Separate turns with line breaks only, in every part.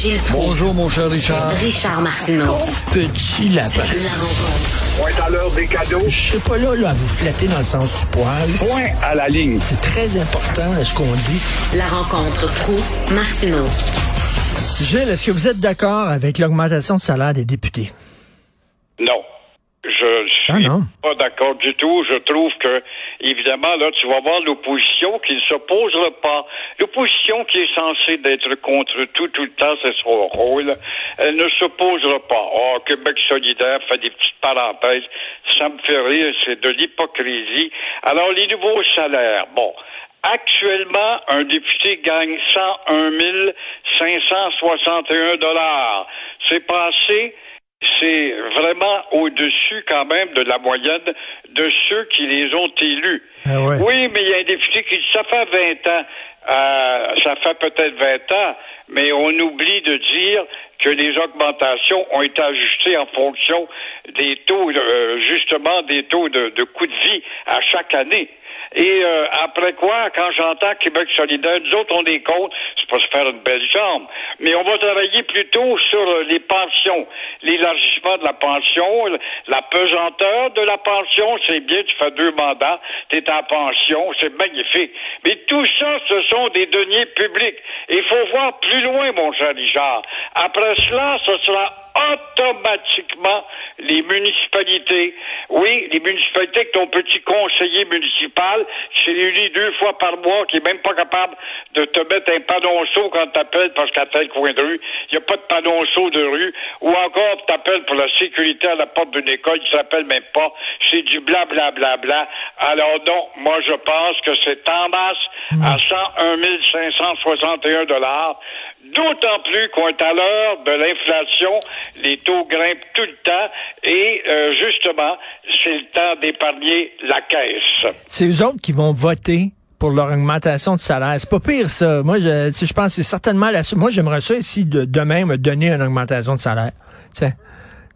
Gilles Proulx.
Bonjour, mon cher Richard.
Richard Martineau.
Petit lapin.
La rencontre.
Point à l'heure des cadeaux.
Je suis pas là, là, à vous flatter dans le sens du poil.
Point à la ligne.
C'est très important, ce qu'on dit?
La rencontre pro martineau
Gilles, est-ce que vous êtes d'accord avec l'augmentation de salaire des députés?
Non. Je suis
Ah non.
pas d'accord du tout. Je trouve que, évidemment, là, tu vas voir l'opposition qui ne s'opposera pas. L'opposition qui est censée d'être contre tout, tout le temps, c'est son rôle. Elle ne s'opposera pas. Oh, Québec solidaire fait des petites parenthèses. Ça me fait rire. C'est de l'hypocrisie. Alors, les nouveaux salaires. Bon. Actuellement, un député gagne 101 561 dollars. C'est passé c'est vraiment au-dessus quand même de la moyenne de ceux qui les ont élus.
Ah ouais.
Oui, mais il y a un député qui dit ça fait 20 ans. Euh, ça fait peut-être 20 ans, mais on oublie de dire que les augmentations ont été ajustées en fonction des taux, euh, justement, des taux de, de coût de vie à chaque année. Et euh, après quoi, quand j'entends Québec solidaire, nous autres, on est contre, c'est pas se faire une belle jambe, mais on va travailler plutôt sur euh, les pensions, l'élargissement de la pension, la pesanteur de la pension, c'est bien, tu fais deux mandats, tu es en pension, c'est magnifique. Mais tout ça, ce sont des deniers publics. Il faut voir plus loin, mon cher Richard. Après cela, ce sera automatiquement les municipalités. Oui, les municipalités que ton petit conseiller municipal qui se réunit deux fois par mois, qui est même pas capable de te mettre un panonceau quand t'appelles parce qu'à tel coin de rue, il n'y a pas de panonceau de rue, ou encore t'appelles pour la sécurité à la porte d'une école, il s'appelle même pas, c'est du bla bla bla bla. Alors donc, moi je pense que c'est en masse à 101 561 dollars, d'autant plus qu'on est à l'heure de l'inflation, les taux grimpent tout le temps et euh, justement, c'est le temps d'épargner la caisse.
C'est eux autres qui vont voter pour leur augmentation de salaire. C'est pas pire, ça. Moi, je, je pense que c'est certainement la... Moi, j'aimerais ça ici, de, demain, me donner une augmentation de salaire.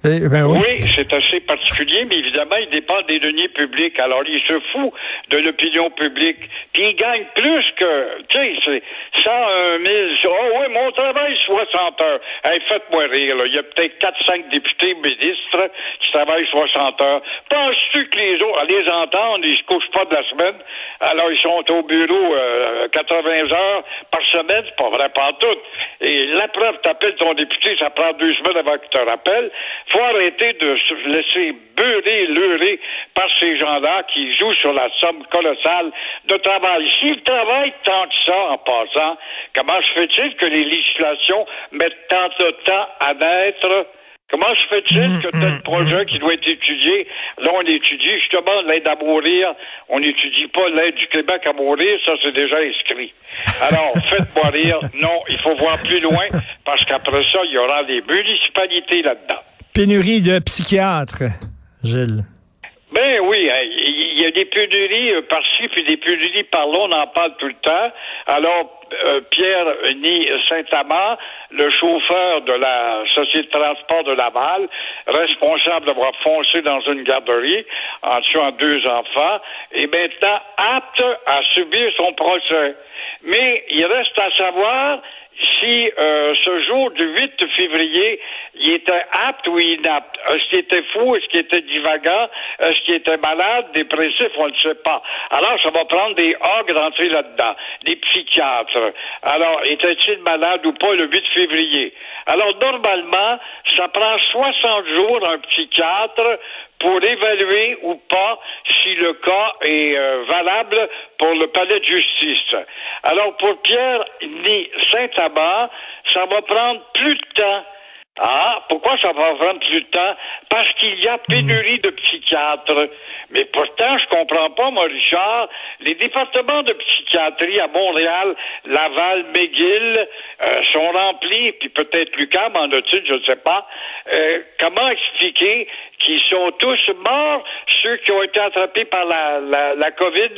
Eh, Ben
oui. C'est assez particulier, mais évidemment, il dépend des deniers publics. Alors, il se fout de l'opinion publique. Puis, il gagne plus que, tu sais, c'est 101 000. Oh oui, mon travail, 60 heures. Hey, faites-moi rire, là. Il y a peut-être 4-5 députés ministres qui travaillent 60 heures. Penses-tu que les autres, à les entendre, ils se couchent pas de la semaine? Alors, ils sont au bureau euh, 80 heures par semaine. C'est pas vrai, pas tout. Et la preuve, t'appelles ton député, ça prend deux semaines avant qu'il te rappelle. Faut arrêter de se laisser beurrer, leurrer par ces gens-là qui jouent sur la somme colossale de travail. S'ils travaillent tant que ça en passant, comment se fait-il que les législations mettent tant de temps à naître? Comment se fait-il que tel projet qui doit être étudié, là on étudie justement l'aide à mourir, on n'étudie pas l'aide du Québec à mourir, ça c'est déjà inscrit. Alors, faites-moi rire, non, il faut voir plus loin, parce qu'après ça, il y aura des municipalités là-dedans.
Pénurie de psychiatres, Gilles.
Ben oui, hein, il y a des pénuries euh, par-ci puis des pénuries par-là, on en parle tout le temps. Alors, euh, Pierre Ni Saint-Amand, le chauffeur de la Société de transport de Laval, responsable d'avoir foncé dans une garderie en tuant deux enfants, est maintenant apte à subir son procès. Mais il reste à savoir si euh, ce jour du 8 février, il était apte ou inapte. Est-ce qu'il était fou? Est-ce qu'il était divagant? Est-ce qu'il était malade, dépressif? On ne sait pas. Alors, ça va prendre des ogres d'entrer là-dedans, des psychiatres. Alors, était-il malade ou pas le 8 février? Alors, normalement, ça prend 60 jours un psychiatre pour évaluer ou pas si le cas est euh, valable pour le palais de justice. Alors, pour Pierre Ni Saint-Amand, ça va prendre plus de temps. Ah, pourquoi ça va prendre plus de temps? Parce qu'il y a pénurie de psychiatres. Mais pourtant, je comprends pas, moi, Richard, les départements de psychiatrie à Montréal, Laval, McGill euh, sont remplis, puis peut-être Lucam en a-t-il, je ne sais pas. Euh, comment expliquer qu'ils sont tous morts, ceux qui ont été attrapés par la, la, la COVID?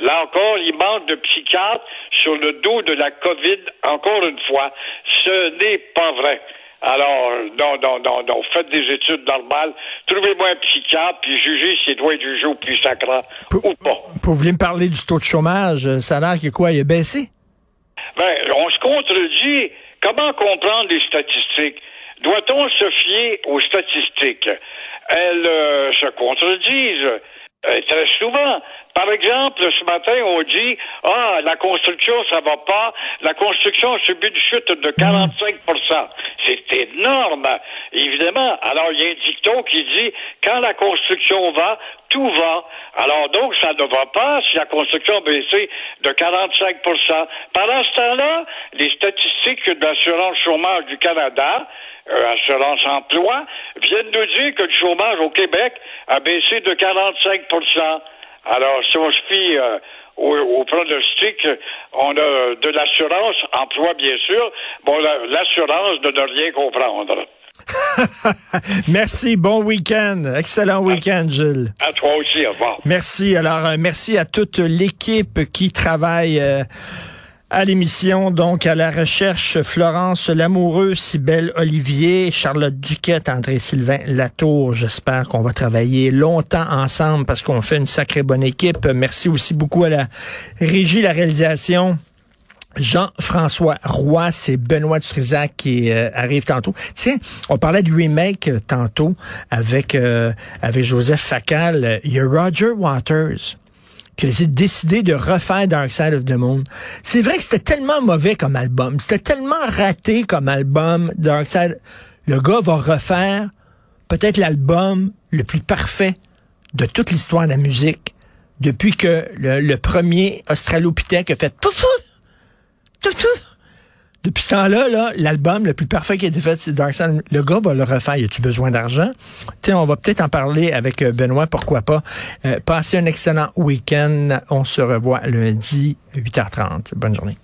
Là encore, il manque de psychiatres sur le dos de la COVID, encore une fois. Ce n'est pas vrai. Alors, non, non, non, non. Faites des études normales. Trouvez-moi un psychiatre, puis jugez s'il doit être jugé au plus sacrant
Pour,
ou pas.
pour vous me parler du taux de chômage, euh, ça a l'air que quoi, il a baissé?
Ben, on se contredit comment comprendre les statistiques? Doit-on se fier aux statistiques? Elles euh, se contredisent euh, très souvent. Par exemple, ce matin, on dit Ah, la construction, ça va pas. La construction a subi une chute de 45% C'est énorme, évidemment. Alors, il y a un dicton qui dit Quand la construction va, tout va. Alors, donc, ça ne va pas si la construction a baissé de 45% Pendant ce temps-là, les statistiques de l'assurance chômage du Canada euh, Assurance Emploi, viennent nous dire que le chômage au Québec a baissé de 45% Alors, si on se fie euh, au, au, pronostic, on a de l'assurance emploi, bien sûr. Bon, l'assurance de ne rien comprendre.
merci, bon week-end. Excellent week-end, Gilles.
À toi aussi, au revoir.
Merci. Alors, euh, merci à toute l'équipe qui travaille. Euh, à l'émission, donc à la recherche, Florence Lamoureux, Cybelle Olivier, Charlotte Duquette, André-Sylvain Latour. J'espère qu'on va travailler longtemps ensemble parce qu'on fait une sacrée bonne équipe. Merci aussi beaucoup à la régie, la réalisation. Jean-François Roy, c'est Benoît Dutrisac qui euh, arrive tantôt. Tiens, on parlait du remake euh, tantôt avec euh, avec Joseph Facal. Il y a Roger Waters qui a décidé de refaire Dark Side of the Moon. C'est vrai que c'était tellement mauvais comme album, c'était tellement raté comme album, Dark Side. Le gars va refaire peut-être l'album le plus parfait de toute l'histoire de la musique depuis que le, premier Australopithèque a fait pouf, pouf, depuis ce temps-là, là, l'album le plus parfait qui a été fait, c'est Dark Side. Le gars va le refaire. Y a-tu besoin d'argent? Tiens, on va peut-être en parler avec euh, Benoît, pourquoi pas. Euh, passez un excellent week-end. On se revoit lundi, 8h30. Bonne journée.